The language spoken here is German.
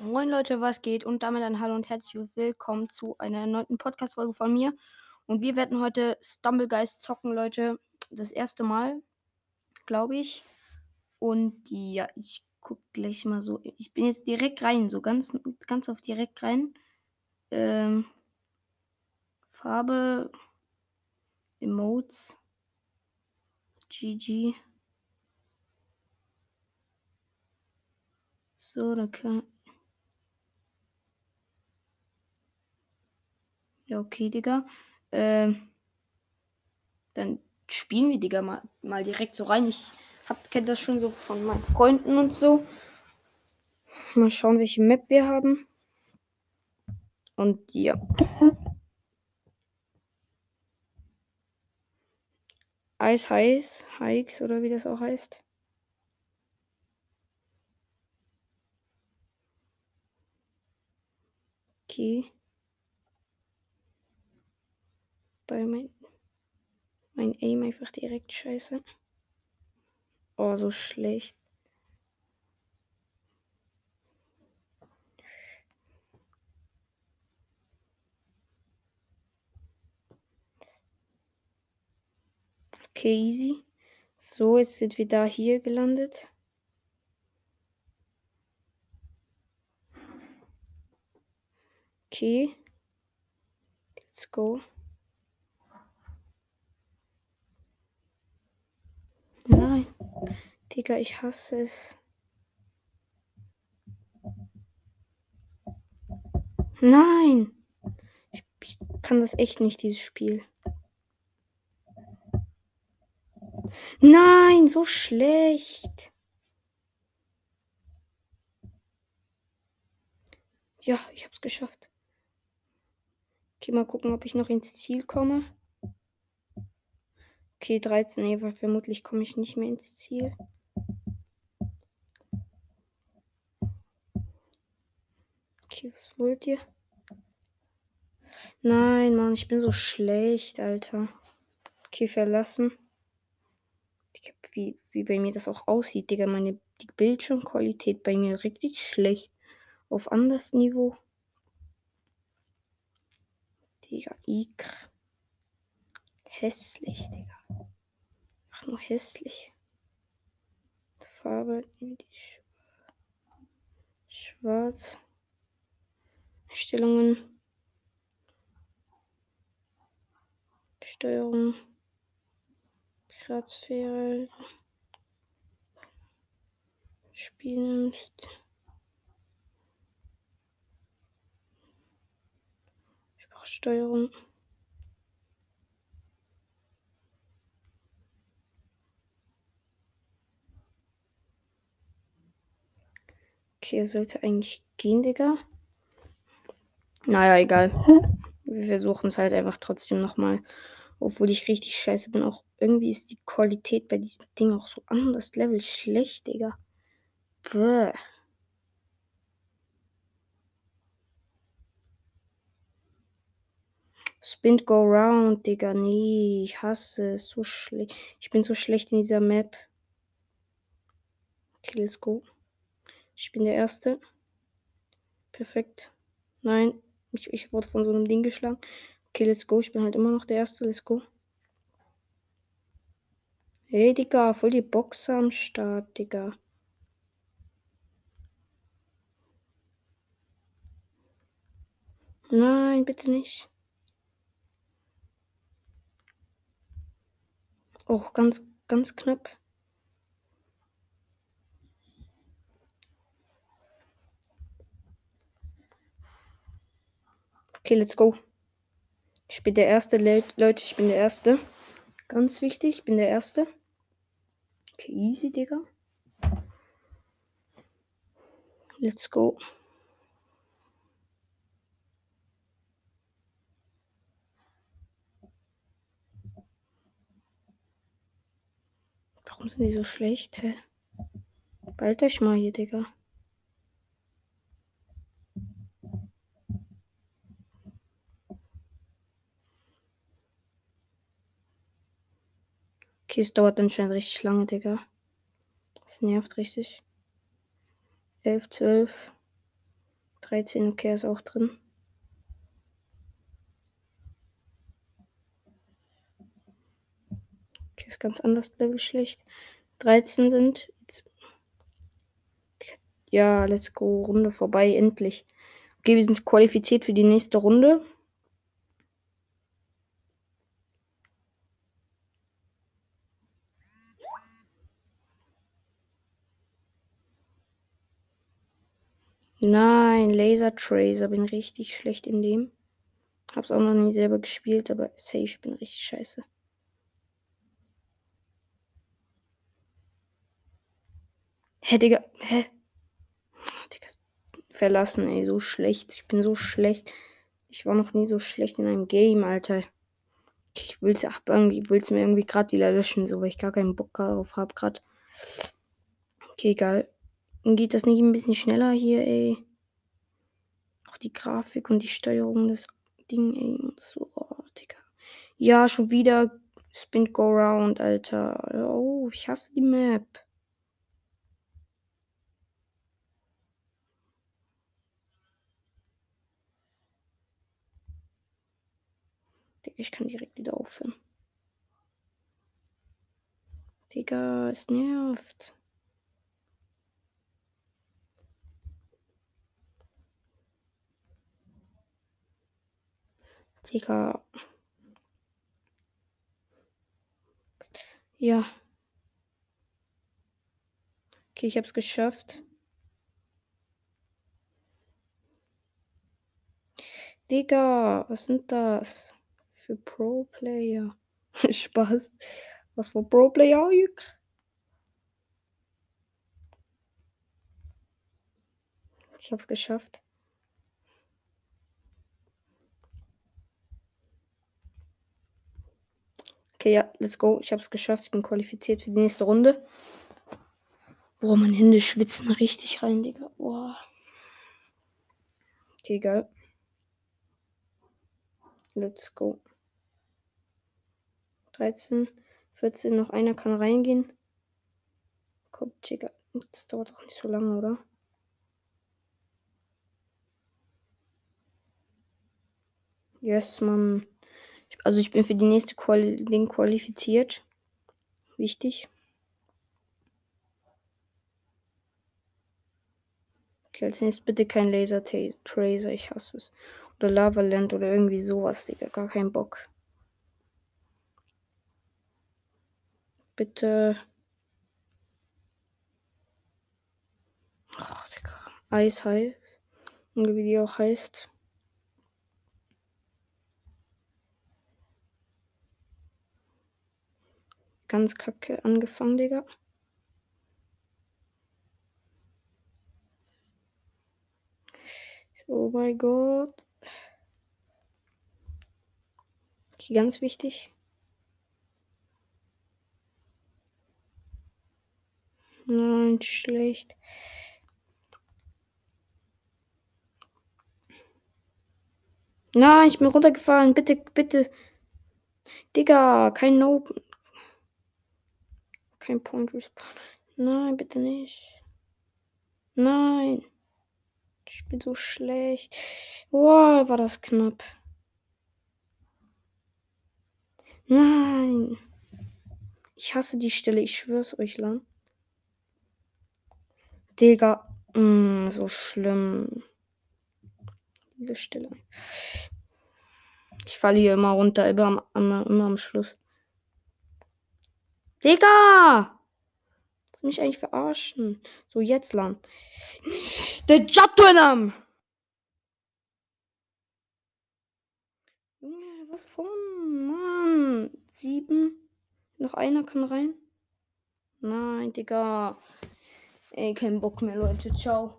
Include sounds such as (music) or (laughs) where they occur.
Moin Leute, was geht? Und damit ein Hallo und herzlich willkommen zu einer erneuten Podcast-Folge von mir. Und wir werden heute Stumblegeist zocken, Leute. Das erste Mal, glaube ich. Und ja, ich gucke gleich mal so. Ich bin jetzt direkt rein, so ganz, ganz auf direkt rein. Ähm, Farbe, Emotes, GG. So, dann kann, Ja, okay, Digga. Ähm, dann spielen wir, Digga, mal, mal direkt so rein. Ich hab, kennt das schon so von meinen Freunden und so. Mal schauen, welche Map wir haben. Und ja. Eis heiß, Hikes oder wie das auch heißt. Okay. Bei mein, mein Aim einfach direkt scheiße. Oh, so schlecht. Okay, easy. So, jetzt sind wir da hier gelandet. Okay. Let's go. Nein. Digga, ich hasse es. Nein. Ich, kann das echt nicht, dieses Spiel. Nein, so schlecht. Ja, ich hab's geschafft. Okay, mal gucken, ob ich noch ins Ziel komme. Okay, 13, nee, vermutlich komme ich nicht mehr ins Ziel. Was wollt ihr? Nein, Mann, ich bin so schlecht, Alter. Okay, verlassen. Wie, wie bei mir das auch aussieht, Digga. Meine die Bildschirmqualität bei mir richtig schlecht. Auf anderes Niveau. Digga, Ikr. Hässlich, Digga. Ach, nur hässlich. Farbe, die Schwarz. Stellungen. Steuerung. Privatsphäre. Spielen. Sprachsteuerung. Okay, sollte eigentlich gehen, Digga. Naja, egal. Wir versuchen es halt einfach trotzdem nochmal. Obwohl ich richtig scheiße bin. Auch irgendwie ist die Qualität bei diesem Ding auch so anders Level schlecht, Digga. Bäh. Spin go round, Digga. Nee, ich hasse es. So schlecht. Ich bin so schlecht in dieser Map. Okay, let's go. Ich bin der Erste. Perfekt. Nein, ich, ich wurde von so einem Ding geschlagen. Okay, let's go. Ich bin halt immer noch der Erste. Let's go. Hey, Digga, voll die Box am Start, Digga. Nein, bitte nicht. Oh, ganz, ganz knapp. Okay, let's go. Ich bin der Erste, Leute, ich bin der Erste. Ganz wichtig, ich bin der Erste. Okay, easy, Digga. Let's go. Warum sind die so schlecht, hä? Bald euch mal hier, Digga. Okay, es dauert anscheinend richtig lange, Digga. Das nervt richtig. 11, 12. 13, okay, ist auch drin. Okay, ist ganz anders Level schlecht. 13 sind. Ja, let's go. Runde vorbei, endlich. Okay, wir sind qualifiziert für die nächste Runde. Nein, Laser Tracer. Bin richtig schlecht in dem. Hab's auch noch nie selber gespielt, aber safe bin richtig scheiße. Hä, Digga. Hä? Digga. Verlassen, ey. So schlecht. Ich bin so schlecht. Ich war noch nie so schlecht in einem Game, Alter. Ich will's, hab irgendwie, will's mir irgendwie gerade wieder löschen, so, weil ich gar keinen Bock darauf hab, gerade. Okay, egal. Geht das nicht ein bisschen schneller hier, ey? Auch die Grafik und die Steuerung des Ding, ey. Und so, oh, Digga. Ja, schon wieder Spin Go Round, Alter. Oh, ich hasse die Map. Digga, ich kann direkt wieder aufhören. Digga, es nervt. Digga. Ja. Okay, ich hab's geschafft. Digga, was sind das für Pro-Player? (laughs) Spaß. Was für Pro-Player, Ich hab's geschafft. Okay, ja, let's go. Ich habe es geschafft. Ich bin qualifiziert für die nächste Runde. Boah, meine Hände schwitzen richtig rein, Digga. Boah. Okay, egal. Let's go. 13, 14, noch einer kann reingehen. Komm, Digga. Das dauert doch nicht so lange, oder? Yes, Mann. Also ich bin für die nächste Quali Ding qualifiziert. Wichtig. Okay, als nächstes bitte kein Laser Tracer, ich hasse es. Oder Lava Land oder irgendwie sowas, Digga. Gar keinen Bock. Bitte. Ach, Digga. Eishai. Und wie die auch heißt. Ganz kacke angefangen, Digga. Oh mein Gott. Okay, ganz wichtig. Nein, schlecht. Nein, ich bin runtergefallen. Bitte, bitte. Digga, kein No kein Respawn. Nein, bitte nicht. Nein. Ich bin so schlecht. Wow, war das knapp. Nein. Ich hasse die Stelle, ich schwör's euch lang. Digga, mm, so schlimm. Diese Stelle. Ich falle hier immer runter, immer, immer, immer am Schluss. Digga! Lass mich eigentlich verarschen. So, jetzt lang. Der Jattunam! Junge, was von? Mann. Sieben. Noch einer kann rein. Nein, Digga. Ey, kein Bock mehr, Leute. Ciao.